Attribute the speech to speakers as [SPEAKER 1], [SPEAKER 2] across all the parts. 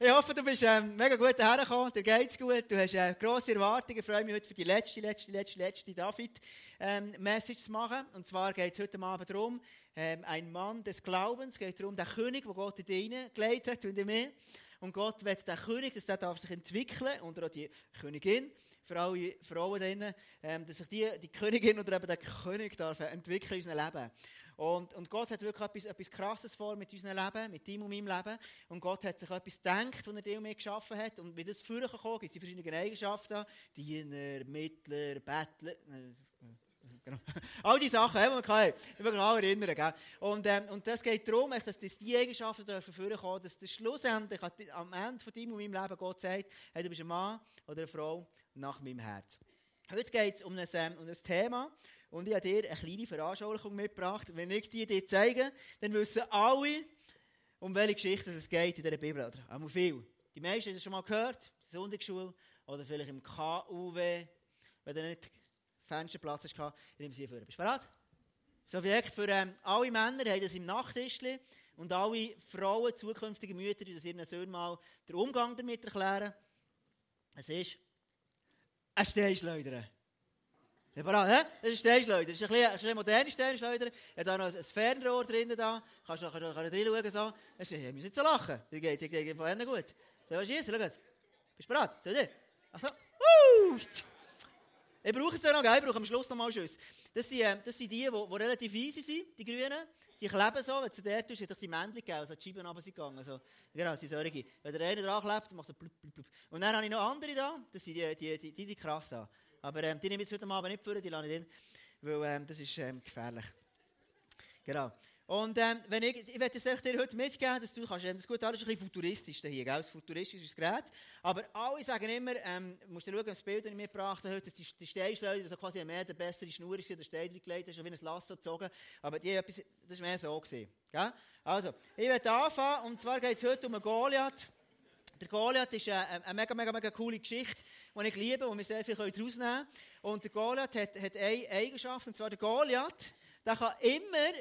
[SPEAKER 1] Ich hoffe, du bist ähm, mega gut hergekommen, dir geht's gut, du hast äh, grosse Erwartungen. Ich freue mich heute für die letzte, letzte, letzte, letzte David-Message ähm, zu machen. Und zwar geht es heute Abend darum, ähm, ein Mann des Glaubens, geht darum, der König, den Gott in dich hineingelegt hat und in mir. Und Gott wird der König, dass der darf sich entwickeln, und auch die Königin, für alle Frauen drinnen, ähm, dass sich die, die Königin oder eben der König darf entwickeln in unserem Leben. Und, und Gott hat wirklich etwas, etwas Krasses vor mit unserem Leben, mit deinem und meinem Leben. Und Gott hat sich etwas gedacht, was er dir und mir geschaffen hat. Und wie das früher gekommen gibt es die verschiedenen Eigenschaften. Diener, Mittler, Bettler. Äh, genau. All die Sachen, die man kann, ich will genau erinnern. Gell? Und, ähm, und das geht darum, dass diese Eigenschaften dürfen kommen, dass das schlussendlich am Ende von deinem und meinem Leben Gott sagt, hey, du bist ein Mann oder eine Frau nach meinem Herz. Heute geht es um ähm, um ein Thema, und ich habe dir eine kleine Veranschaulichung mitgebracht. Wenn ich die dir zeige, dann wissen alle, um welche Geschichte es geht in dieser Bibel. Oder auch viel. Die meisten haben es schon mal gehört, in der Sonntagsschule oder vielleicht im KUW, wenn du nicht Fensterplatz hast, in dem Sie führen. Bist du bereit? So wie ich für ähm, alle Männer haben das im Nachttischli und alle Frauen, zukünftige Mütter, die das ihren Söhnen mal den Umgang damit erklären. Es ist ein Steinschleudern. Ja, hä? Das ist ein Steinschleuder. Das ist ein bisschen, ein bisschen moderne Steinschleuder. Er hat da noch ein Fernrohr drin. Da. Kannst du nachher reinschauen. So. Das ist, ihr müsst nicht so lachen. Die geht, die geht einfach gut. Soll ich schießen? Schau. Bist du bereit? Soll ich? Ach so. Uh! Ich brauche es ja noch, ich brauche am Schluss noch mal Schuss. Das sind, äh, das sind die, die, relativ easy sind, die Grünen. Die kleben so, wenn du der tust, hat die Männchen gegeben, also die Scheiben runter sind gegangen. So. Genau, das sind solche. Wenn der eine dran klebt, macht er blub, blub, blub. Und dann habe ich noch andere da, das sind die, die, die, die, die krass da. Aber ähm, die nehme ich jetzt heute Abend nicht vor, die lasse ich drin, weil ähm, das ist ähm, gefährlich. Genau. Und ähm, wenn ich, ich werde es dir heute mitgeben, dass du kannst, ähm, das gut alles ist ein bisschen futuristisch hier, gell? Das futuristisches Gerät. Aber alle sagen immer, ähm, musst du schauen, das Bild, das ich mitgebracht habe, dass die, die Steinschleuder so quasi mehr der bessere Schnur ist, der Stein gelegt ist, wie ein Lasso gezogen. Aber die, das war mehr so gell? Also, ich werde anfangen, und zwar geht es heute um einen Goliath. Der Goliath ist eine, mega, mega, mega coole Geschichte, die ich liebe, wo wir sehr viel daraus nehmen können. Und der Goliath hat, hat eine Eigenschaft, und zwar der Goliath, der kann immer,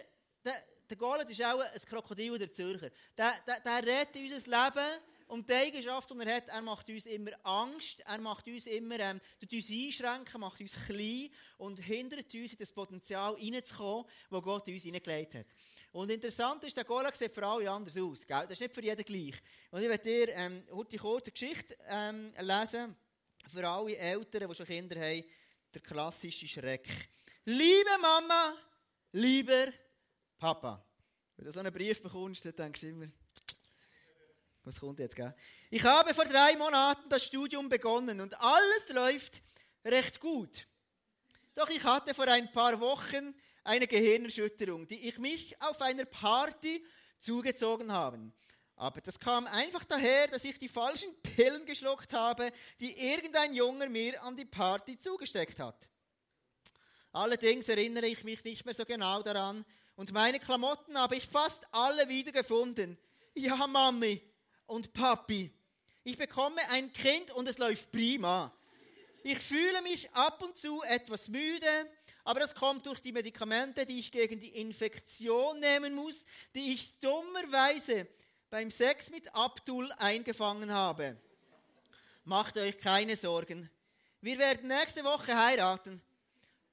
[SPEAKER 1] der, Goliath ist auch ein Krokodil der Zürcher. Der, der, der rettet unser Leben und die Eigenschaft, die er hat, er macht uns immer Angst, er macht uns immer, ähm, uns einschränken, macht uns klein und hindert uns in das Potenzial hineinzukommen, das Gott in uns hineingelegt hat. Und interessant ist, der Goliath sieht für alle anders aus. Gell? Das ist nicht für jeden gleich. Und ich werde dir ähm, heute kurze Geschichte ähm, lesen, für alle Eltern, die schon Kinder haben, der klassische Schreck. Liebe Mama, lieber Papa. Wenn du so einen Brief bekommst, dann denkst du immer, was kommt jetzt, gell? Ich habe vor drei Monaten das Studium begonnen und alles läuft recht gut. Doch ich hatte vor ein paar Wochen eine Gehirnerschütterung, die ich mich auf einer Party zugezogen habe. Aber das kam einfach daher, dass ich die falschen Pillen geschluckt habe, die irgendein Junger mir an die Party zugesteckt hat. Allerdings erinnere ich mich nicht mehr so genau daran und meine Klamotten habe ich fast alle wieder gefunden. Ja, Mami und Papi, ich bekomme ein Kind und es läuft prima. Ich fühle mich ab und zu etwas müde, aber das kommt durch die Medikamente, die ich gegen die Infektion nehmen muss, die ich dummerweise beim Sex mit Abdul eingefangen habe. Macht euch keine Sorgen. Wir werden nächste Woche heiraten.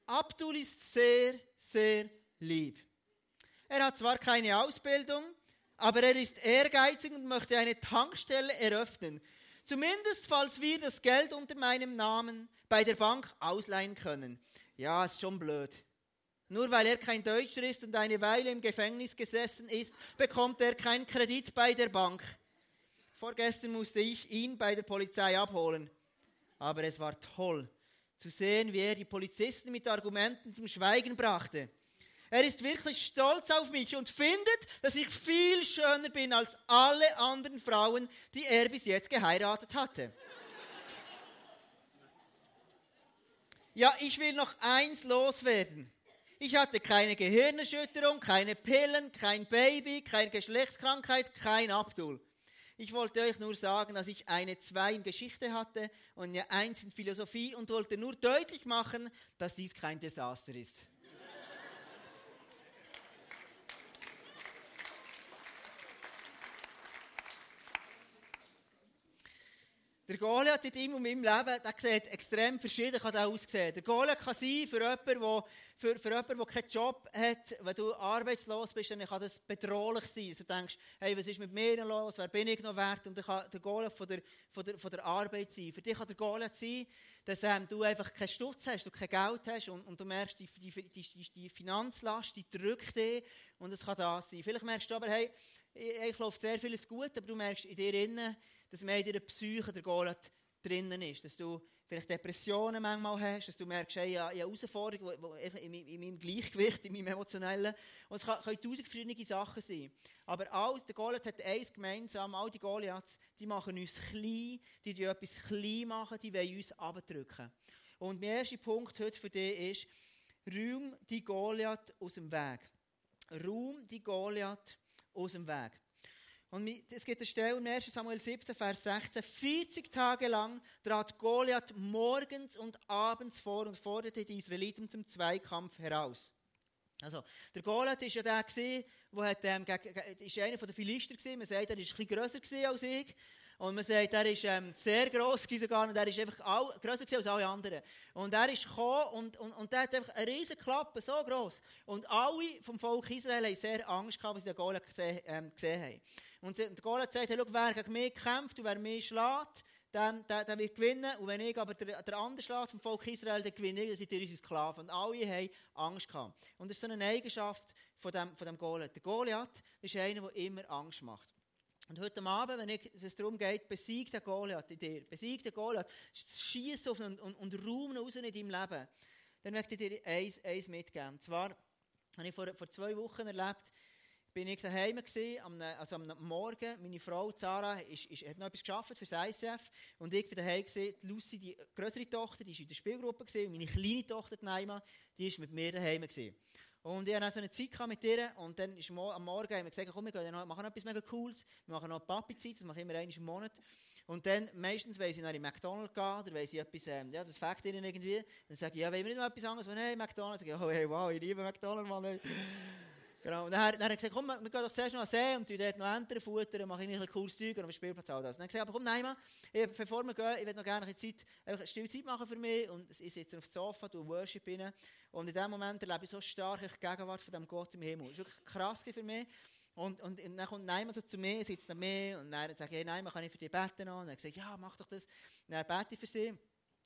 [SPEAKER 1] Abdul ist sehr, sehr lieb. Er hat zwar keine Ausbildung, aber er ist ehrgeizig und möchte eine Tankstelle eröffnen. Zumindest falls wir das Geld unter meinem Namen bei der Bank ausleihen können. Ja, ist schon blöd. Nur weil er kein Deutscher ist und eine Weile im Gefängnis gesessen ist, bekommt er keinen Kredit bei der Bank. Vorgestern musste ich ihn bei der Polizei abholen. Aber es war toll zu sehen, wie er die Polizisten mit Argumenten zum Schweigen brachte. Er ist wirklich stolz auf mich und findet, dass ich viel schöner bin als alle anderen Frauen, die er bis jetzt geheiratet hatte. Ja, ich will noch eins loswerden. Ich hatte keine Gehirnerschütterung, keine Pillen, kein Baby, keine Geschlechtskrankheit, kein Abdul. Ich wollte euch nur sagen, dass ich eine 2 in Geschichte hatte und eine 1 in Philosophie und wollte nur deutlich machen, dass dies kein Desaster ist. Der Goliath in deinem und meinem Leben, der sieht extrem verschieden kann der aussehen. Der Goliath kann sein für jemanden, der, für, für jemanden, der keinen Job hat, wenn du arbeitslos bist, dann kann das bedrohlich sein. Du denkst, hey, was ist mit mir los, wer bin ich noch wert? Und dann kann der Goliath von der, von der, von der Arbeit sein. Für dich kann der Goliath sein, dass ähm, du einfach keinen Stutz hast, du kein Geld hast und, und du merkst, die, die, die, die Finanzlast, die drückt dich und es kann das sein. Vielleicht merkst du aber, hey, ich, ich läuft sehr vieles gut, aber du merkst in dir innen, dass mehr in deiner Psyche der Goliath drinnen ist. Dass du vielleicht Depressionen manchmal hast, dass du merkst, hey, ich habe Herausforderungen in, in, meinem Gleichgewicht, in meinem Emotionellen. Und es können tausend verschiedene Sachen sein. Aber all, der Goliath hat eins gemeinsam, all die Goliaths, die machen uns klein, die, die etwas klein machen, die wollen uns abdrücken. Und mein erster Punkt heute für dich ist, räum die Goliath aus dem Weg. Raum die Goliath aus dem Weg. Und es gibt eine Stelle im 1. Samuel 17, Vers 16. 40 Tage lang trat Goliath morgens und abends vor und forderte die Israeliten zum Zweikampf heraus. Also, der Goliath war ja der, der hat, ähm, ist einer der Philister war. Man sagt, er war ein bisschen grösser als ich. Und man sagt, er war ähm, sehr gross sogar und er ist einfach all, grösser als alle anderen. Und er ist gekommen und, und, und der hat einfach eine riesige Klappe, so gross. Und alle vom Volk Israel haben sehr Angst gehabt, als sie den Goliath gesehen, ähm, gesehen haben. Und Goliath sagt, hey, schau, wer gegen mich kämpft und wer mich schlägt, der, der, der wird gewinnen. Und wenn ich aber der, der andere schlägt vom Volk Israel, dann gewinne ich, dann sind ihr unsere Sklaven. Und alle haben Angst gehabt. Und das ist so eine Eigenschaft von dem, von dem Goliath. Der Goliath ist einer, der immer Angst macht. Und heute Abend, wenn es darum geht, besieg den Goliath in dir, besieg den Goliath, schieß auf und, und, und Raum raus in deinem Leben, dann möchte ich dir eins, eins mitgeben. Und zwar habe ich vor, vor zwei Wochen erlebt, bin ich daheim gewesen, am, also am Morgen. Meine Frau Zara ist, ist, hat noch etwas geschafft für das ICF und ich bin daheim gewesen. Lucy, die größere Tochter, die ist in der Spielgruppe gewesen, und meine kleine Tochter Naima, die ist mit mir daheim gewesen. Und ich hatte so eine Zeit mit ihr und dann ist am Morgen haben wir gesagt, komm, wir gehen noch, machen noch etwas mega Cooles. Wir machen noch Papi-Zeit, das mache ich immer einmal im Monat. Und dann, meistens, wenn sie nach in McDonald's gehen, oder wenn sie etwas, ähm, ja, das fängt ihnen irgendwie, dann sage ich, ja, wollen wir nicht noch etwas anderes? Und, hey, McDonald's. Ich, oh, hey, wow, ich liebe McDonald's, Mann. Hey. Genau. Und dann, dann hat er gesagt, komm, wir gehen doch zuerst noch an See und dort noch Enten futtern, mache ich ein cooles Zeug und dem Spielplatz all das. Und dann hat er gesagt, aber komm, nein, Mann, bevor wir gehen, ich will noch gerne eine Zeit, eine stille Zeit machen für mich und ich sitze auf dem Sofa, du Worship rein und in dem Moment erlebe ich so stark die Gegenwart von dem Gott im Himmel. Das war wirklich krass für mich. Und, und, und dann kommt Neiman so zu mir, sitzt neben mir und dann sagt, hey Neiman, kann ich für dich beten? Und er sagt, ja, mach doch das. Und dann bete ich für sie.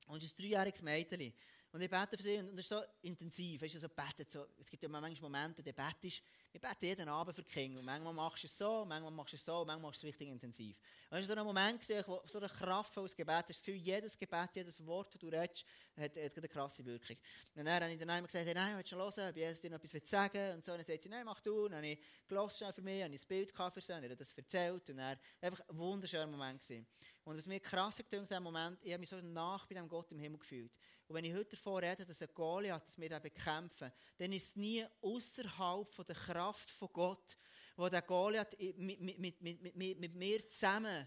[SPEAKER 1] Und es ist ein dreijähriges Mädchen. Und ich bete für sie und das ist so intensiv. Weißt du, so betet so. Es gibt ja manchmal Momente, da betest ich bete jeden Abend für die Kinder. Und manchmal machst du es so, manchmal machst du es so, manchmal machst du es richtig intensiv. Und es war so ein Moment, gesehen, wo so eine Kraft aus Gebet, das Gefühl, jedes Gebet, jedes Wort, das du redest, hat, hat eine krasse Wirkung. Und dann habe ich dann einmal gesagt, hey, nein, willst du hören, ob Jesus dir noch etwas sagen Und so, und dann sagt sie, nein, mach du. Und dann habe ich gelassen für mich, habe ich ein Bild für sie, und das erzählt. Und dann einfach ein wunderschöner Moment gewesen. Und was mir krass gedacht in diesem Moment, ich habe mich so nach bei dem Gott im Himmel gefühlt. Und wenn ich heute davon rede, dass ein Goliath, dass wir den bekämpfen, dann ist es nie außerhalb der Kraft von Gott, wo der Goliath mit, mit, mit, mit, mir zusammen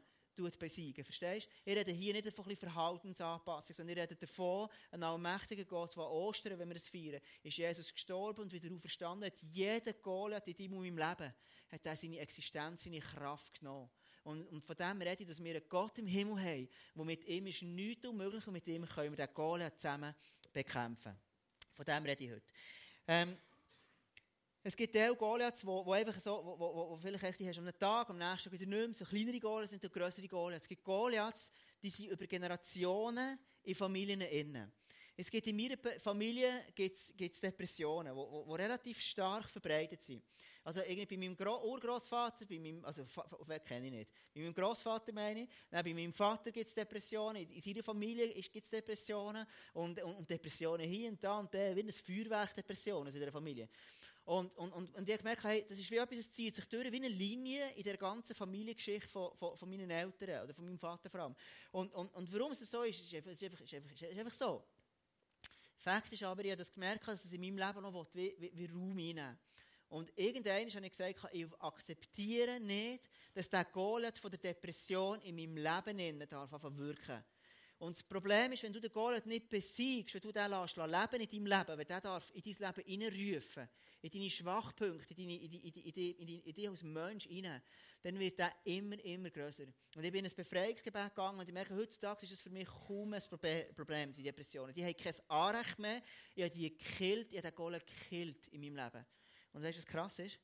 [SPEAKER 1] besiegen. Verstehst du? Ich rede hier nicht von Verhaltensanpassung, sondern ich rede davon, ein allmächtiger Gott, der Ostern, wenn wir es feiern, ist Jesus gestorben und wieder auferstanden, hat jeder Goliath in deinem und meinem Leben, hat seine Existenz, seine Kraft genommen. Und, und von dem rede ich, dass wir einen Gott im Himmel haben, wo mit ihm ist nichts unmöglich und mit ihm können wir den Goliath zusammen bekämpfen. Von dem rede ich heute. Ähm, es gibt auch Goliaths, wo, wo einfach so, wo, wo, wo vielleicht echt, die hast am Tag, am nächsten wieder nicht mehr, so kleinere Goliaths sind größere Goliaths. Es gibt Goliaths, die sind über Generationen in Familien innen. Es gibt in meiner Familie gibt's, gibt's Depressionen, die relativ stark verbreitet sind. Also irgendwie bei meinem Gro Urgroßvater, bei meinem, also wen kenne ich nicht, bei meinem Großvater meine ich, dann bei meinem Vater gibt es Depressionen, in seiner Familie gibt es Depressionen und, und, und, Depressionen hier und da und da, wie ein Feuerwerk Depressionen in der Familie. Und, und, und, und ich habe gemerkt, hey, das ist wie etwas, es zieht sich durch wie eine Linie in der ganzen Familiengeschichte von, von, von meinen Eltern oder von meinem Vater vor allem. Und, und, und warum es so ist, ist einfach, ist einfach, ist einfach, ist einfach so. Fakt ist aber, ich habe das gemerkt, dass es in meinem Leben noch wie, wie, wie Raum einnehmen und irgendwann habe ich gesagt, ich akzeptiere nicht, dass der Goliath von der Depression in meinem Leben innen darf wirken. Und das Problem ist, wenn du den Goliath nicht besiegst, wenn du den lässt, leben in deinem Leben, wenn der darf in dein Leben hineinrufen, in deine Schwachpunkte, in, dich als Mensch hinein, dann wird der immer, immer grösser. Und ich bin in ein Befreiungsgebet gegangen und ich merke, heutzutage ist es für mich kaum ein Problem, die Depressionen. Die haben kein Anrecht mehr, ich habe die gekillt, ich habe den Goliath gekillt in meinem Leben. Und weißt du, was krass ist?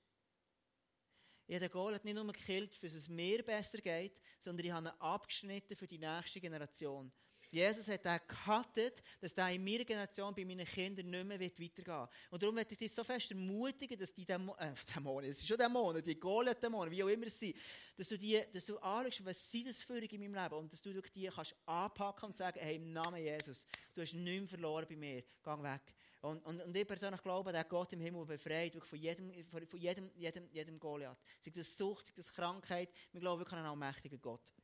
[SPEAKER 1] Ich habe den Goliath nicht nur gekillt, für es mir besser geht, sondern ich habe ihn abgeschnitten für die nächste Generation. Jesus hat den gecuttet, dass der in meiner Generation bei meinen Kindern nicht mehr weitergehen wird. Und darum möchte ich dich so fest ermutigen, dass die Dämonen, äh, Dämonen, es sind schon Dämonen, die Goliath-Dämonen, wie auch immer sie sind, dass du, die, dass du anschaust, was sind das für in meinem Leben und dass du die kannst anpacken und sagen, hey, im Namen Jesus, du hast nichts verloren bei mir, geh weg. Und, und, und ich persönlich glaube, der Gott im Himmel befreit von jedem, von jedem, jedem, jedem Goliath. Sei das Sucht, sei das Krankheit, wir glauben wirklich an einen allmächtigen Gott.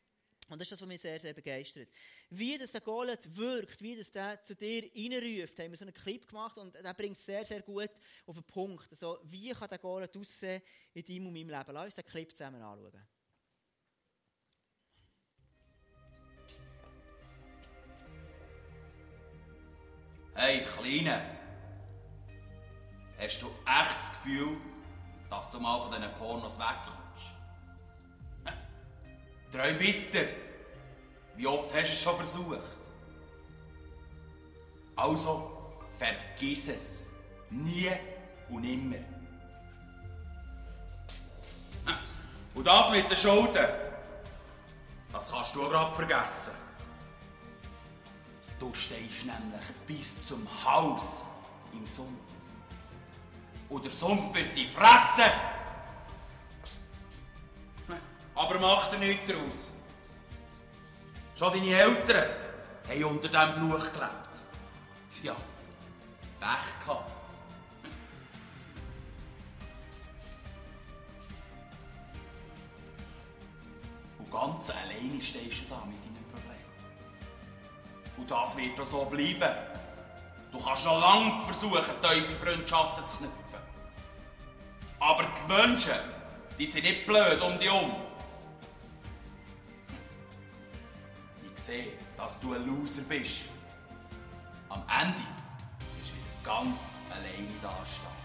[SPEAKER 1] Und das ist das, was mich sehr, sehr begeistert. Wie das der Goliath wirkt, wie das der zu dir reinruft, haben wir so einen Clip gemacht und der bringt es sehr, sehr gut auf den Punkt. Also, wie kann der Goliath aussehen in deinem und meinem Leben? Lass uns den Clip zusammen anschauen.
[SPEAKER 2] Hey, Kleine, hast du echt das Gefühl, dass du mal von diesen Pornos wegkommst? Träum weiter. Wie oft hast du es schon versucht? Also, vergiss es. Nie und nimmer. Und das mit den Schulden, das kannst du gerade vergessen. Du stehst nämlich bis zum Haus im Sumpf. Und der Sumpf wird dich fressen. Aber mach dir nichts daraus. Schon deine Eltern haben unter diesem Fluch gelebt. Tja, Pech gehabt. Und ganz alleine stehst du da mit deinem Problem. Und das wird auch so bleiben. Du kannst noch lange versuchen, tiefe Freundschaften zu knüpfen. Aber die Menschen, die sind nicht blöd um dich herum. Sehe, dass du ein Loser bist. Am Ende bist du wieder ganz alleine dastehen.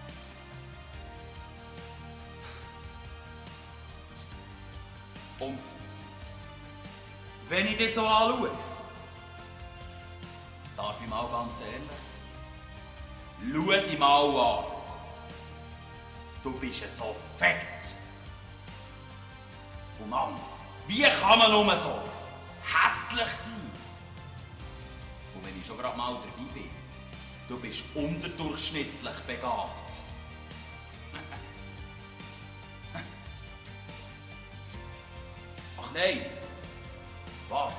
[SPEAKER 2] Und wenn ich dich so anschaue, darf ich mal ganz ehrlich sein. Schau dich mal an. Du bist so fett. Und Mann, wie kann man nur so hässlich sein. Und wenn ich schon gerade mal dabei bin, du bist unterdurchschnittlich begabt. Ach nein, warte.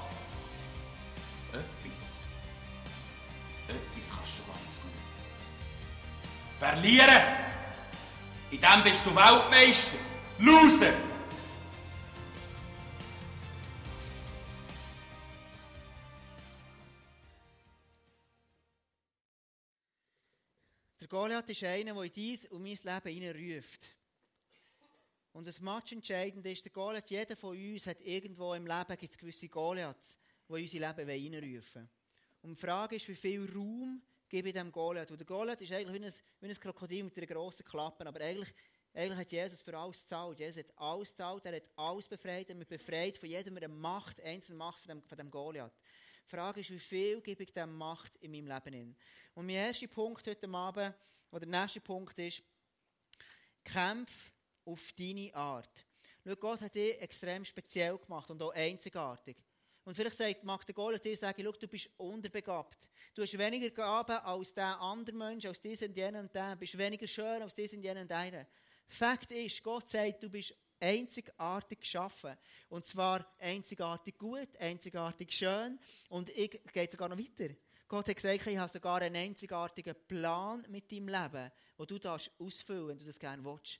[SPEAKER 2] Etwas. Etwas kannst du ganz gut. Verlieren! In dem bist du Weltmeister. Loser!
[SPEAKER 1] Goliath ist einer, der in dein und mein Leben hineinruft. Und das Match entscheidend ist, der Goliath, jeder von uns hat irgendwo im Leben gibt's gewisse Goliaths, die unser Leben hineinrufen Und die Frage ist, wie viel Raum gebe ich dem Goliath? Und der Goliath ist eigentlich wie ein, wie ein Krokodil mit einer grossen Klappe, aber eigentlich, eigentlich hat Jesus für alles gezahlt. Jesus hat alles gezahlt, er hat alles befreit, er hat befreit von jeder Macht, einzelnen Macht von dem, von dem Goliath. Die Frage ist, wie viel gebe ich dem Macht in meinem Leben in? Und mein erster Punkt heute Abend, oder der nächste Punkt ist, kämpf auf deine Art. Schau, Gott hat dich extrem speziell gemacht und auch einzigartig. Und vielleicht sagt, mag der Goliath dir sagen, du bist unterbegabt. Du hast weniger Gaben als der andere Mensch, als diesen und jenen und der. Du bist weniger schön als diesen und jenen und einer. Fakt ist, Gott sagt, du bist einzigartig geschaffen. Und zwar einzigartig gut, einzigartig schön. Und ich gehe sogar noch weiter. Gott hat gesagt, ich habe sogar einen einzigartigen Plan mit deinem Leben, den du darfst ausfüllen, wenn du das gerne willst.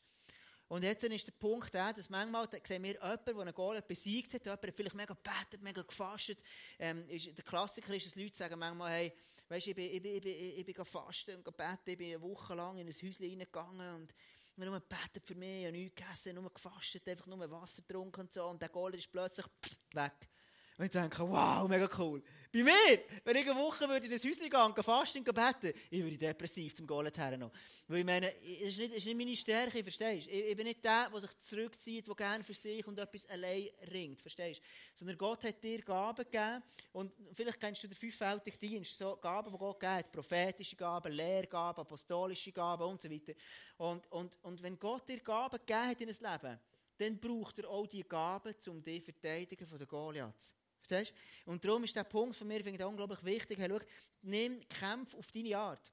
[SPEAKER 1] Und jetzt ist der Punkt der, dass manchmal sehen wir jemanden, der einen Goliath besiegt hat, jemand hat vielleicht mega gebetet, mega gefastet. Ähm, ist, der Klassiker ist, dass Leute sagen manchmal, hey, weißt, ich bin, ich bin, ich bin, ich bin gefasten und gebetet, ich bin eine Woche lang in ein Häuschen reingegangen und habe nur gebetet für mich, ich habe nichts gegessen, nur gefastet, einfach nur Wasser getrunken und so. Und der Goliath ist plötzlich weg. Und ich denke, wow, mega cool. Bei mir, wenn ich eine Woche würde in das Häuschen gehen fasten und beten, ich würde depressiv zum Goliath her noch. Weil ich meine, es ist nicht, ist nicht meine Stärke, verstehst du? Ich, ich, bin nicht der, der sich zurückzieht, der gerne für sich und etwas allein ringt, verstehst du? Sondern Gott hat dir Gaben gegeben und vielleicht kennst du den fünffältigen Dienst, so Gaben, die Gott gegeben hat, prophetische Gaben, Lehrgaben, apostolische Gaben und so weiter. Und, und, und wenn Gott dir Gaben gegeben hat in ein Leben, dann braucht er auch die Gaben, um dich verteidigen von den Goliaths. Verstehst du? Und darum ist der Punkt für mich finde ich, unglaublich wichtig. Hey, schau, nimm Kämpfe auf deine Art.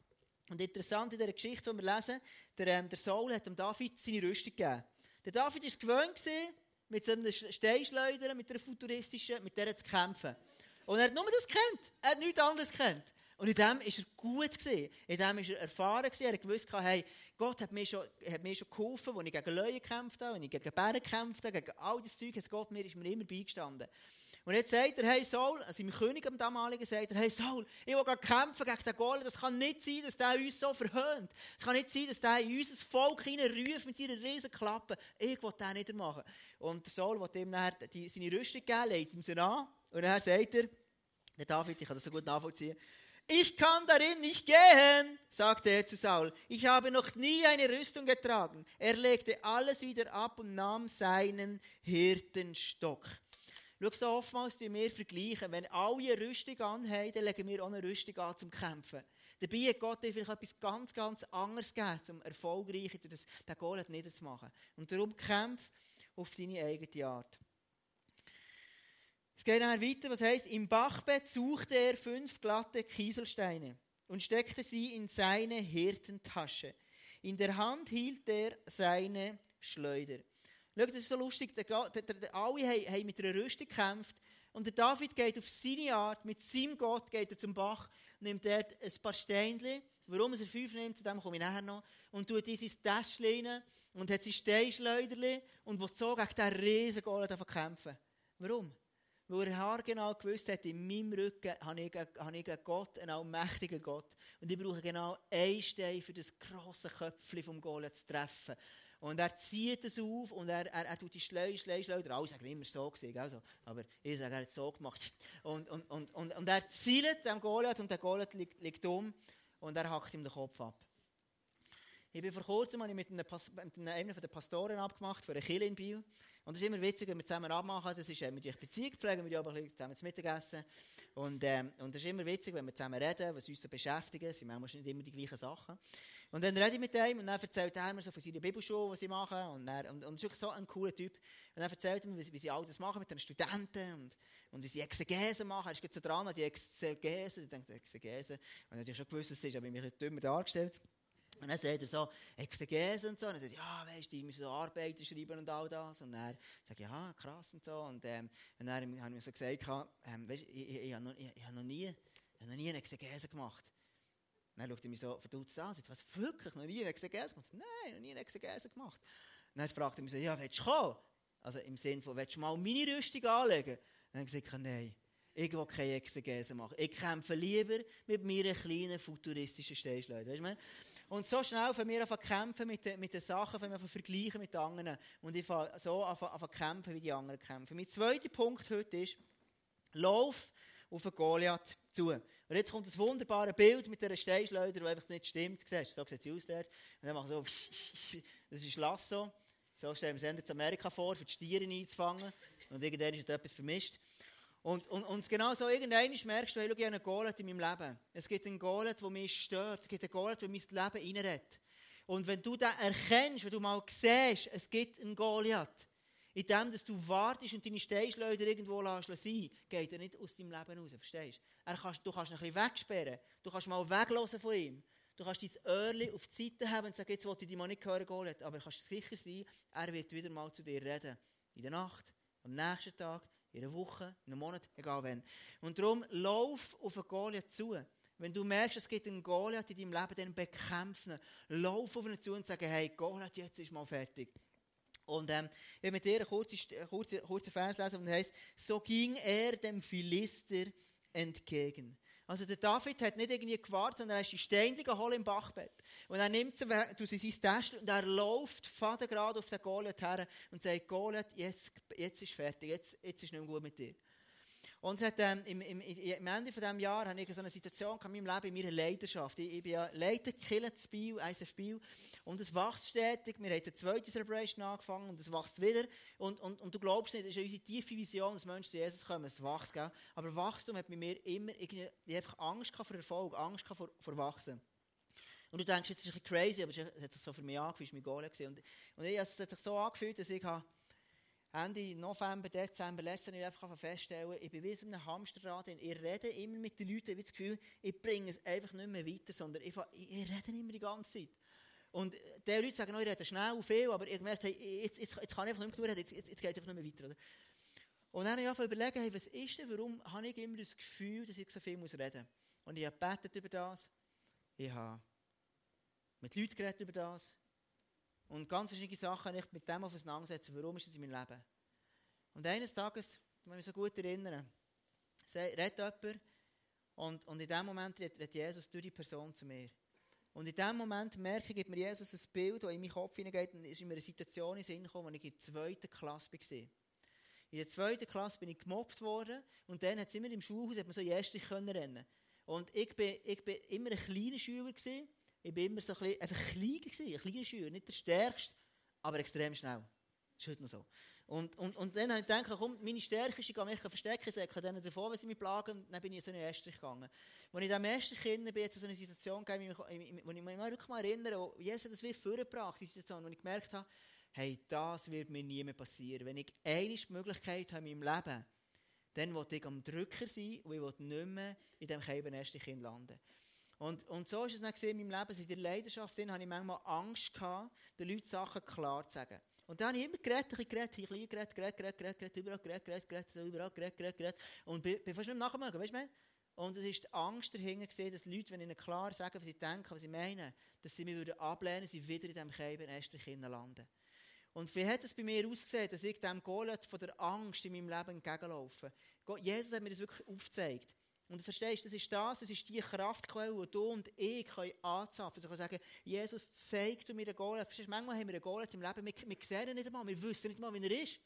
[SPEAKER 1] Und interessant in dieser Geschichte, die wir lesen, der, ähm, der Saul hat dem David seine Rüstung gegeben. Der David war gewöhnt, gewesen, mit so einem Steinschleudern, mit einer futuristischen, mit der zu kämpfen. Und er hat nur das kennt. Er hat nichts anderes kennt. Und in dem war er gut. Gewesen. In dem war er erfahren. Gewesen. Er hat gewusst, hey, Gott hat mir schon, hat mir schon geholfen, als ich gegen Löwen gekämpft habe, als ich gegen Bären gekämpft habe, gegen all das Zeug, hat Gott mir, ist mir immer beigestanden. Und jetzt sagt er, hey Saul, also im König am damaligen sagt er, hey Saul, ich will kämpfen gegen den Goliath. Das kann nicht sein, dass der uns so verhöhnt. Es kann nicht sein, dass der in unser Volk hineinruft mit seiner riesen Klappe. Ich will den nicht machen. Und Saul will ihm nachher die, seine Rüstung geben, legt ihm sie an. Und dann sagt er, der David, ich kann das so gut nachvollziehen, ich kann darin nicht gehen, sagte er zu Saul. Ich habe noch nie eine Rüstung getragen. Er legte alles wieder ab und nahm seinen Hirtenstock. Schau, so oftmals tun wir vergleichen. Wenn alle eine Rüstung anhaben, dann legen wir auch eine Rüstung an zum Kämpfen. Dabei hat Gott dir vielleicht etwas ganz, ganz anderes gegeben, um erfolgreich das, den Goal niederzumachen. Und darum kämpf auf deine eigene Art. Es geht dann weiter, was heißt, im Bachbett suchte er fünf glatte Kieselsteine und steckte sie in seine Hirtentasche. In der Hand hielt er seine Schleuder. Schau, das ist so lustig. Der, der, der, alle haben, haben mit einer Rüstung gekämpft. Und der David geht auf seine Art, mit seinem Gott geht er zum Bach, nimmt dort ein paar Steinchen. Warum er fünf nimmt, zu dem komme ich nachher noch. Und tut in sein Täschchen rein und hat sein Steinschleuderli und will so gegen diesen riesen Golem kämpfen. Warum? Weil er haargenau gewusst hat, in meinem Rücken habe ich, habe ich einen Gott, einen allmächtigen Gott. Und ich brauche genau einen Stein, für das grosse Köpfchen vom Golem zu treffen. Und er zieht es auf und er, er, er tut die Schleu, Schleu, Schleu, alle sagen immer so gewesen, also, aber ich sage, er hat so gemacht. Und, und, und, und, und er zielt dem Goliath und der Goliath liegt, liegt um und er hackt ihm den Kopf ab. Ich bin vor kurzem mit einem, mit einem der Pastoren abgemacht für eine Kille in Biel. Und es ist immer witzig, wenn wir zusammen abmachen. Das ist äh, Beziehung pflegen, wir aber zusammen zu Mittagessen. Und, ähm, und es ist immer witzig, wenn wir zusammen reden, was uns so beschäftigen. Es sind manchmal nicht immer die gleichen Sachen. Und dann rede ich mit ihm und dann erzählt er mir so von seiner Bibelschule, was sie machen. Und, er, und, und ist wirklich so ein cooler Typ. Und dann erzählt er mir, wie, wie sie all das machen mit den Studenten und, und wie sie Exegese machen. Er ist so dran an die Exegese. Ich denke, Exegese. Und ja schon gewusst, es ist, aber ich mich ein bisschen dümmer dargestellt. Und dann sagt er so, Exegese und so. Und er sagt, ja, weißt du, ich muss so Arbeiten schreiben und all das. Und er sagt, ja, krass und so. Und, ähm, und dann habe ich so gesagt, ähm, weißt, ich, ich, ich, habe noch, ich, ich habe noch nie, noch nie eine Exegese gemacht. Dann schaut er mich so verdutzt an und sagt, was, wirklich, noch nie eine Exegese gemacht? Nein, noch nie eine Exegese gemacht. Und dann fragt er mich so, ja, willst du kommen? Also im Sinne von, willst du mal meine Rüstung anlegen? Und dann gesagt, nein, ich will keine Exegese machen. Ich kämpfe lieber mit meiner kleinen futuristischen Steinschleuder. Weißt du, und so schnell von mir kämpfen mit den, mit den Sachen, von mir vergleichen mit den anderen. Und ich fange so an, kämpfen, wie die anderen kämpfen. Mein zweiter Punkt heute ist, lauf auf einen Goliath zu. Und jetzt kommt das wunderbare Bild mit dieser Steinschleuder, die einfach nicht stimmt. Siehst, so sieht sie aus dort. Und dann mache ich so, das ist Lasso. So stellen wir es in Amerika vor, für die Stiere einzufangen. Und irgendwann ist etwas vermischt. Und, und, und genau so, irgendwann merkst du, hey, schau, ich habe einen Goliath in meinem Leben. Es gibt einen Goliath, der mich stört. Es gibt einen Goliath, der mein Leben reinredet. Und wenn du das erkennst, wenn du mal siehst, es gibt einen Goliath, in dem, dass du wartest und deine Steinschleuder irgendwo lässt sein, geht er nicht aus deinem Leben raus, verstehst er kannst, du? kannst ihn ein bisschen wegsperren. Du kannst mal weglassen von ihm. Du kannst dein Öhrchen auf die Seite haben und sagen, jetzt will ich dich mal nicht hören, Goliath. Aber du kannst sicher sein, er wird wieder mal zu dir reden. In der Nacht, am nächsten Tag, in einer Woche, in einem Monat, egal wann. Und darum, lauf auf einen Goliath zu. Wenn du merkst, es gibt einen Goliath in deinem Leben, dann bekämpfen. Lauf auf ihn zu und sag, hey, Goliath, jetzt ist mal fertig. Und ähm, ich will mit dir einen kurzen, kurzen, kurzen Vers lesen, und heißt, so ging er dem Philister entgegen. Also der David hat nicht irgendwie gewartet, sondern er ist die Steine geholt im Bachbett. Und er nimmt sie, du sie sein Täschchen und er läuft gerade auf den Goliath her und sagt, Goliath, jetzt, jetzt ist fertig, jetzt, jetzt ist nicht mehr gut mit dir. Und es hat, ähm, im, im, im Ende von diesem Jahr hatte ich so eine Situation in meinem Leben, in meiner Leidenschaft. Ich, ich bin ja Leiter Killen zu Biel, ISF Biel. Und es wächst stetig. Wir haben eine zweite Celebration angefangen und es wächst wieder. Und, und, und du glaubst nicht, das ist unsere tiefe Vision, dass Menschen zu Jesus kommen. Es wächst, gell? Aber Wachstum hat bei mir immer irgendwie, ich einfach Angst vor Erfolg, Angst vor, vor Wachsen. Und du denkst, jetzt ist es ein bisschen crazy, aber es hat sich so für mich angefühlt, es war mein Goal. Und, und ich, es hat sich so angefühlt, dass ich habe, Ende November, Dezember, letztes Jahr einfach feststellen, ich bin wie so einem Hamsterrad. Ich rede immer mit den Leuten, ich habe das Gefühl, ich bringe es einfach nicht mehr weiter, sondern ich, ich rede immer die ganze Zeit. Und die Leute sagen, oh, ich rede schnell und viel, aber ich merke, hey, jetzt, jetzt, jetzt kann ich einfach nicht mehr reden, jetzt, jetzt, jetzt geht es einfach nicht mehr weiter. Oder? Und dann habe ich einfach überlegt, hey, was ist denn, warum habe ich immer das Gefühl, dass ich so viel muss reden muss? Und ich habe über das, ich habe mit Leuten geredet über das, und ganz verschiedene Sachen ich mit dem auseinandersetzen, warum ist das in meinem Leben. Und eines Tages, ich muss mich so gut erinnern, redet jemand und, und in dem Moment redet Jesus durch die Person zu mir. Und in dem Moment merke ich, gibt mir Jesus ein Bild, das in meinen Kopf hineingeht und ist in mir eine Situation in Sinn gekommen, als ich in der zweiten Klasse war. In der zweiten Klasse bin ich gemobbt worden und dann hat es immer im Schulhaus hat man so Jästich rennen Und ich bin, ich bin immer ein kleiner Schüler gewesen, ich war immer so ein bisschen, einfach klein gewesen, ein kleiner Schüler, nicht der stärkste, aber extrem schnell. Das ist heute noch so. Und, und, und dann habe ich gedacht, komm, meine Stärke ist, ich kann mich verstecken, ich sage denen davon, wenn sie mich plagen, und dann bin ich in so eine Estrich gegangen. Als ich in diesem Estrich bin, bin ich in so eine Situation gegangen, wo ich mich wirklich mal erinnere, wo Jesus das wie vorgebracht, die Situation, wo ich gemerkt habe, hey, das wird mir nie mehr passieren. Wenn ich eine Möglichkeit habe in meinem Leben, dann will ich am Drücker sein und ich will nicht mehr in diesem Käbenästchen landen. Und, und so ist es dann in meinem Leben, in der Leidenschaft drin, habe ich manchmal Angst gehabt, den Leuten Sachen klar zu sagen. Und dann habe ich immer geredet, ich geredet, ich geredet, geredet, geredet, geredet, geredet, überall geredet, geredet, geredet, überall geredet, geredet, geredet. Und bin, bin fast nicht nachgegangen, weißt du, und es ist die Angst dahinter gesehen, dass Leute, wenn ihnen klar sagen, was sie denken, was sie meinen, dass sie mich würden ablehnen, sie wieder in diesem Käben erst landen. Und wie hat es bei mir ausgesehen, dass ich dem Goliath von der Angst in meinem Leben entgegenlaufe? Jesus hat mir das wirklich aufgezeigt. Und du verstehst, das ist das, das ist die Kraftquelle, die du und ich können anzapfen können. Also ich sagen, Jesus, zeig du mir den Goliath. Verstehst, manchmal haben wir einen Goliath im Leben, wir, wir sehen ihn nicht einmal, wir wissen nicht mal, wie er ist.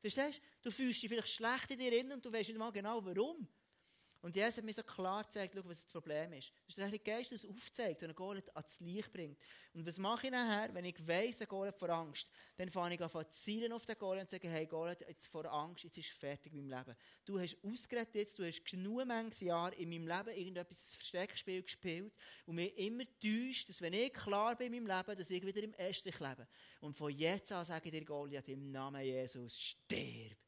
[SPEAKER 1] Verstehst du? Du fühlst dich vielleicht schlecht in dir drin und du weißt nicht mal genau, warum. Und Jesus hat mir so klar gezeigt, schau, was das Problem ist. Das ist der Heilige Geist, der es aufzeigt und einen Golem ans Licht bringt. Und was mache ich nachher, wenn ich weiss, der Golem vor Angst? Dann fange ich an zielen auf den Golem und sage, hey Golem, jetzt vor Angst, jetzt ist fertig mit meinem Leben. Du hast ausgeredet jetzt, du hast genug manches Jahre in meinem Leben irgendetwas Versteckspiel gespielt und mir immer täuscht, dass wenn ich klar bin in meinem Leben, dass ich wieder im Estrich lebe. Und von jetzt an sage ich dir, Goliath, im Namen Jesus, stirb.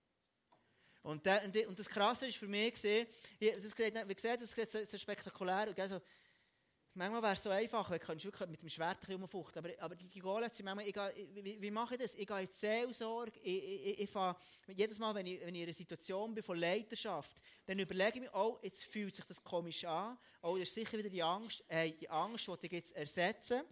[SPEAKER 1] Und, der, und das Krasse ist für mich, gesehen, das, wie gesagt, das sieht so, spektakulär aus. Also, manchmal wäre es so einfach, du könntest wirklich mit dem Schwert umfuchten. Aber, aber die Golems sind manchmal, ich, wie, wie, mache ich das? Ich gehe in die Seelsorge. Ich, ich, ich, fahre, jedes Mal, wenn ich, wenn ich in einer Situation bin von Leidenschaft, dann überlege ich mir, oh, jetzt fühlt sich das komisch an. Oh, das ist sicher wieder die Angst. Hey, die Angst, die ich jetzt ersetzen.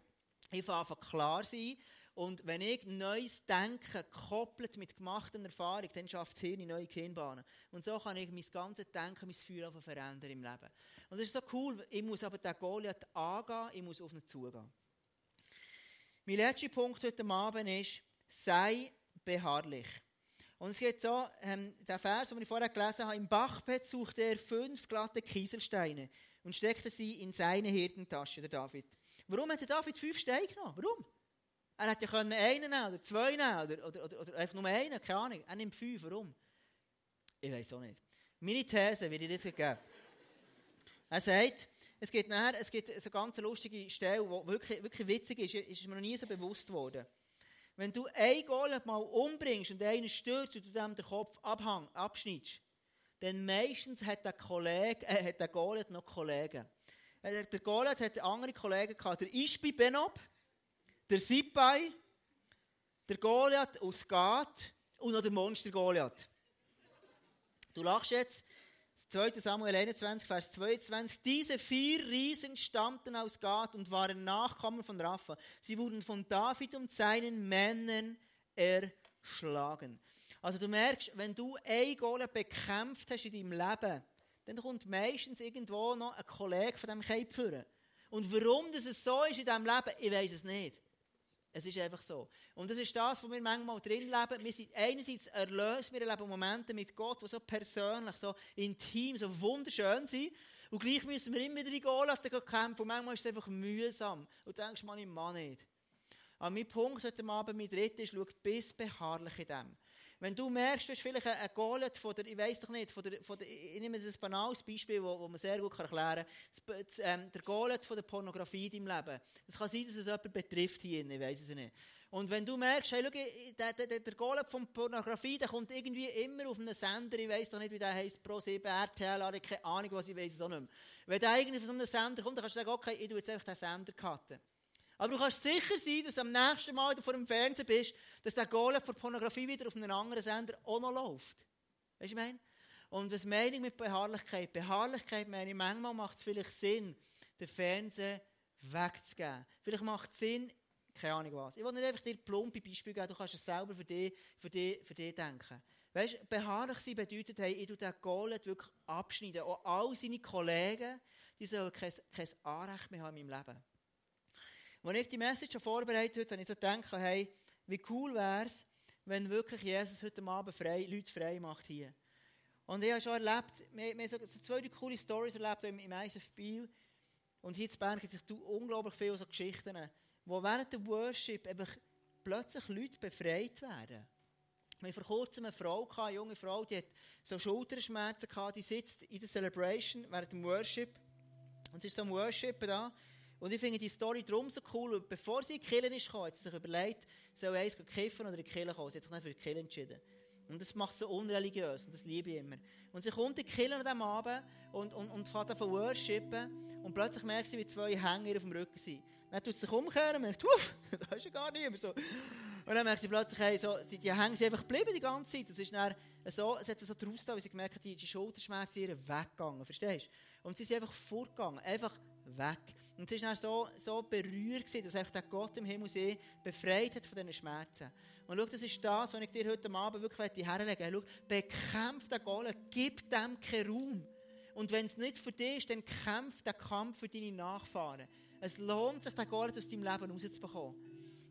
[SPEAKER 1] Ich fange einfach klar sein. Und wenn ich neues Denken koppelt mit gemachten Erfahrung, dann schafft es Hirn neue Kinnbahnen. Und so kann ich mein ganzes Denken, mein Feuer verändern im Leben. Und das ist so cool. Ich muss aber den Goliath angehen, ich muss auf ihn zugehen. Mein letzter Punkt heute Abend ist, sei beharrlich. Und es geht so, ähm, der Vers, den ich vorher gelesen habe, im Bachbett suchte er fünf glatte Kieselsteine und steckte sie in seine Hirtentasche, der David. Warum hat der David fünf Steine genommen? Warum? Er hätte ja können einen nehmen oder zwei nehmen oder, oder, oder, oder einfach nur einen, keine Ahnung. Er nimmt fünf, warum? Ich weiß auch nicht. Meine These wird ich dir geben. Er sagt, es gibt nachher, es gibt eine ganz lustige Stelle, die wirklich, wirklich witzig ist, ist mir noch nie so bewusst worden. Wenn du einen Golem mal umbringst und einen stürzt und du dem den Kopf abhang, abschneidest, dann meistens hat der, Kollege, äh, hat der Golem noch Kollegen. Äh, der Golem hat andere Kollegen gehabt, der Ispi Benob, der Sipai, der Goliath aus Gath und noch der Monster Goliath. Du lachst jetzt. 2. Samuel 21, Vers 22. Diese vier Riesen stammten aus Gath und waren Nachkommen von Rapha. Sie wurden von David und seinen Männern erschlagen. Also du merkst, wenn du ein Goliath bekämpft hast in deinem Leben, dann kommt meistens irgendwo noch ein Kollege von dem führen. Und warum das so ist in diesem Leben, ich weiß es nicht. Es ist einfach so. Und das ist das, wo wir manchmal drin leben. Wir sind einerseits erlöst, wir erleben Momente mit Gott, die so persönlich, so intim, so wunderschön sind. Und gleich müssen wir immer wieder in Goliath kämpfen. Und manchmal ist es einfach mühsam. Und du denkst, man, ich mag nicht. Aber mein Punkt heute Abend, mein dritter ist, schau, bis beharrlich in dem. Wenn du merkst, du hast vielleicht einen Goliath von der, ich weiß doch nicht, von der, von der, ich nehme ein banales Beispiel, das man sehr gut erklären kann, ähm, der Goliath von der Pornografie in deinem Leben. Es kann sein, dass es jemanden betrifft hier, ich weiß es nicht. Und wenn du merkst, hey, schau, der, der, der Goliath von Pornografie, der kommt irgendwie immer auf einen Sender, ich weiß doch nicht, wie der heisst, Pro 7, RTL, keine Ahnung, was ich weiß es auch nicht mehr. Wenn der irgendwie von so einem Sender kommt, dann kannst du sagen, okay, ich tue jetzt einfach den Sender cutten. Aber du kannst sicher sein, dass am nächsten Mal, du vor dem Fernsehen bist, dass der Golem von Pornografie wieder auf einem anderen Sender auch noch läuft. Weißt du, ich meine? Und was meine ich mit Beharrlichkeit? Beharrlichkeit meine ich, manchmal macht es vielleicht Sinn, den Fernseher wegzugeben. Vielleicht macht es Sinn, keine Ahnung was. Ich will nicht einfach dir plumpe Beispiele geben, du kannst es selber für dich, für dich, für dich denken. Weißt du, beharrlich sein bedeutet, hey, ich tue den Golem wirklich abschneiden. Auch all seine Kollegen, die sollen kein, kein Anrecht mehr haben in meinem Leben. Als ich die Message schon vorbereitet habe, habe ich so gedacht, hey, wie cool wäre es, wenn wirklich Jesus heute Abend frei, Leute frei macht hier. Und ich habe schon erlebt, wir, wir haben so zwei coole Stories erlebt im, im ISF Biel. Und hier in Bern gibt es unglaublich viele so Geschichten, wo während der Worship einfach plötzlich Leute befreit werden. Wir vor kurzem eine Frau, eine junge Frau, die hat so Schulterschmerzen gehabt, die sitzt in der Celebration während dem Worship. Und sie ist so am Worship da. Und ich finde die Story darum so cool, weil bevor sie in die Kirche ist hat sie sich überlegt, soll eins kiffen oder in die Kirche kommen. Sie hat sich dann für die Kirche entschieden. Und das macht sie unreligiös und das liebe ich immer. Und sie kommt in die Kirche an diesem Abend und, und, und fährt an worshipen und plötzlich merkt sie, wie zwei Hänger auf dem Rücken sind. Dann tut sie sich umkehren und merkt, uff, da ist ja gar niemand so. Und dann merkt sie plötzlich, hey, so, die, die Hänge sind einfach geblieben die ganze Zeit. Und es ist dann so, es hat so draus da, weil sie gemerkt hat, die, die Schulterschmerzen sind weggegangen, verstehst du? Und sie sind einfach vorgegangen, einfach weg. Und sie war so, so berührt, gewesen, dass einfach der Gott im Himmel sie befreit hat von diesen Schmerzen. Und schau, das ist das, was ich dir heute Abend wirklich herlegen möchte. Schau, bekämpf den Golem, gib dem keinen Raum. Und wenn es nicht für dich ist, dann kämpf den Kampf für deine Nachfahren. Es lohnt sich, den Golem aus deinem Leben rauszubekommen.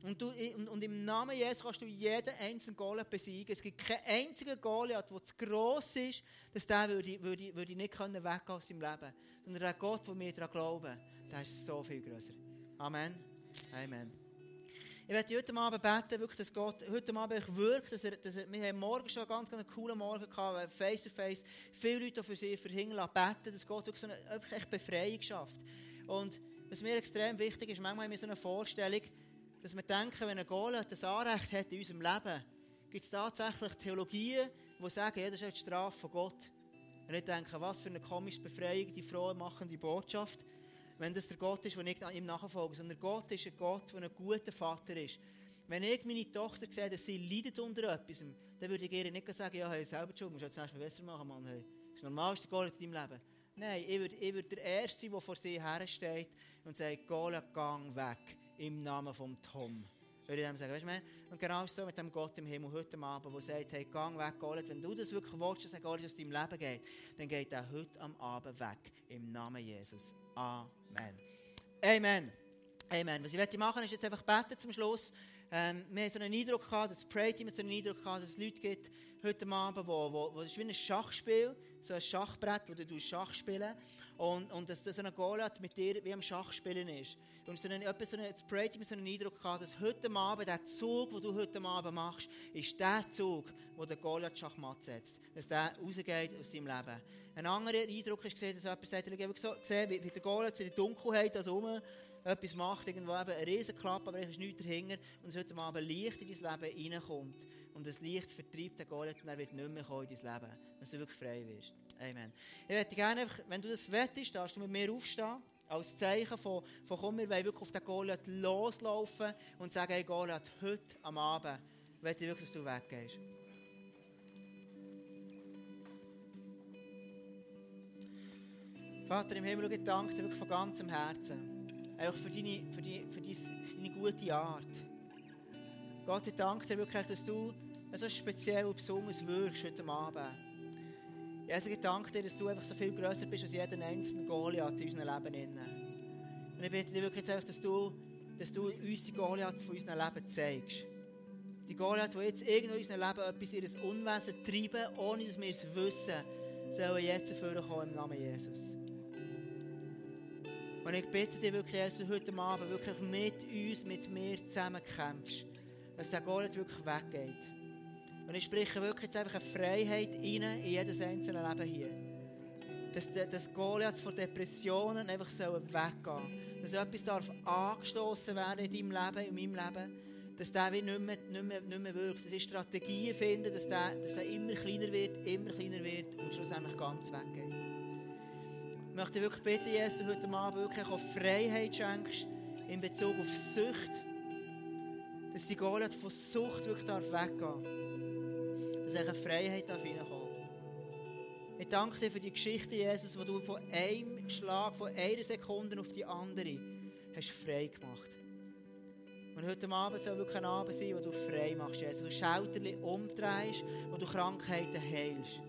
[SPEAKER 1] Und, du, und, und, im Namen Jesus kannst du jeden einzelnen Goliath besiegen. Es gibt keinen einzigen Goliath, der zu gross ist, dass der würde, würde, würde nicht weggehen aus seinem Leben. Sondern der Gott, der mir daran glauben, der ist so viel grösser. Amen. Amen. Ich werde heute Abend beten, wirklich, dass Gott heute Abend wirkt, dass er, dass er, wir haben morgen schon ganz, ganz coolen Morgen gehabt, face to face, viele Leute für sie verhindern beten, dass Gott wirklich so eine echt Befreiung schafft. Und was mir extrem wichtig ist, manchmal haben wir so eine Vorstellung, dass wir denken, wenn ein Goliath das Anrecht hat in unserem Leben, gibt es tatsächlich Theologien, die sagen, ja, das ist die Strafe von Gott. Und ich denke, was für eine komische Befreiung, die frohe machende Botschaft wenn das der Gott ist, der nicht ihm nachfolgt, sondern Gott ist ein Gott, der ein guter Vater ist. Wenn ich meine Tochter sehe, dass sie leidet unter etwas, dann würde ich ihr nicht sagen, ja, hey, selber schon, musst du jetzt erstmal besser machen, Mann. Hey. Das ist der normalste Gott in deinem Leben. Nein, ich würde, ich würde der Erste sein, der vor sie hersteht und sagt, Gola, gang weg, im Namen von Tom. Würde ich dem sagen, weißt du, und genau so mit dem Gott im Himmel heute Abend, der sagt, hey, gang weg, Golet, wenn du das wirklich willst, dass Golet aus deinem Leben geht, dann geht er heute am Abend weg, im Namen Jesus. Amen. Amen. Amen. Was ich möchte machen, ist jetzt einfach beten zum Schluss. Ähm, wir haben so einen Eindruck gehabt, das Pray-Team so einen Eindruck gehabt, dass es Leute gibt heute Abend, wo, wo, wo es ist wie ein Schachspiel, so ein Schachbrett, wo du Schach spielen und, und dass das ein Goliath mit dir wie am Schachspielen ist. Und so ein, so ein, das Pray-Team so einen Eindruck gehabt, dass heute Abend der Zug, den du heute Abend machst, ist der Zug, wo der Goliath Schachmatt setzt. Dass der rausgeht aus deinem Leben. Ein anderer Eindruck ist gesehen, dass jemand sagt, ich habe gesehen, wie, wie der Goliath in der Dunkelheit also um etwas macht, irgendwo eben eine Riesenklappe, aber es ist nichts dahinter und es heute Abend Licht in dein Leben reinkommt und das Licht vertreibt den Goliath und er wird nicht mehr kommen in dein Leben, dass du wirklich frei wirst. Amen. Ich möchte gerne, wenn du das wettest, darfst du mit mir aufstehen, als Zeichen von, von komm, wir wollen wirklich auf den Goliath loslaufen und sagen, hey Goliath, heute am Abend möchte ich wirklich, dass du weggehst. Vater im Himmel, ich danke dir wirklich von ganzem Herzen. Einfach für deine, für, die, für, deine, für deine gute Art. Gott, ich danke dir wirklich, dass du so speziell und besonders wirkst heute Abend. Jesus, ich danke dir, dass du einfach so viel grösser bist als jeder einzelne Goliath in unserem Leben. Und ich bitte dich wirklich, einfach, dass du dass du uns die Goliath von unserem Leben zeigst. Die Goliath, die jetzt irgendwo in unserem Leben etwas ihres Unwesen treiben, ohne dass wir es wissen, sollen jetzt kommen im Namen Jesus. Und ich bitte dich wirklich, Jesus, heute Abend wirklich mit uns, mit mir zusammen kämpfst, dass der Goliath wirklich weggeht. Und ich spreche wirklich jetzt einfach eine Freiheit rein in jedes einzelne Leben hier. Dass, dass Goliath von Depressionen einfach weggehen soll. Dass etwas darf angestoßen werden in deinem Leben, in meinem Leben dass der wie nicht, mehr, nicht, mehr, nicht mehr wirkt. Dass ich Strategien finde, dass der, dass der immer kleiner wird, immer kleiner wird und schlussendlich ganz weggeht. Ich möchte wirklich bitten, Jesus, heute Abend wirklich auch Freiheit schenkst in Bezug auf Sucht. Dass die Goliath von Sucht wirklich weggehen darf. Dass eine Freiheit darf reinkommen Ich danke dir für die Geschichte, Jesus, wo du von einem Schlag, von einer Sekunde auf die andere hast frei gemacht. Und heute Abend soll wirklich ein Abend sein, wo du frei machst, Jesus. Du Schauterli umdrehst, wo du Krankheiten heilst.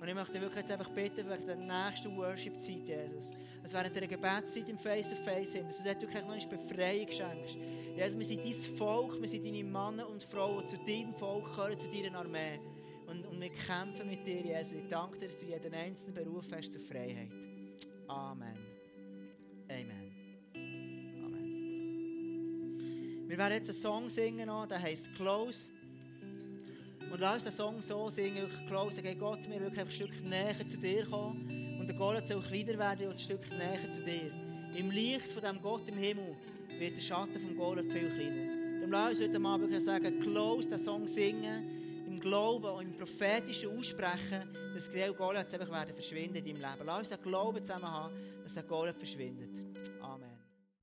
[SPEAKER 1] Und ich möchte wirklich jetzt einfach bitten, wegen der nächsten Worship-Zeit, Jesus. Dass während der Gebetszeit im Face-to-Face sind, dass du dort wirklich noch eine Befreiung schenkst. Jesus, wir sind dein Volk, wir sind deine Männer und Frauen, zu deinem Volk gehören, zu deiner Armee. Und, und wir kämpfen mit dir, Jesus. Ich danke dir, dass du jeden einzelnen Beruf hast zur Freiheit. Amen. Amen. Wir werden jetzt einen Song singen, der heißt Close. Und lass den Song so singen, close. Geh Gott, wir wirklich ein Stück näher zu dir kommen. Und der Goliath soll kleiner werden und ein Stück näher zu dir. Im Licht von dem Gott im Himmel wird der Schatten vom Goliath viel kleiner. Dann lass uns heute Abend sagen, close, den Song singen, im Glauben und im prophetischen Aussprechen, dass der Goliath einfach werden verschwinden in deinem Leben. Lass uns den Glauben zusammen haben, dass der Goliath verschwindet.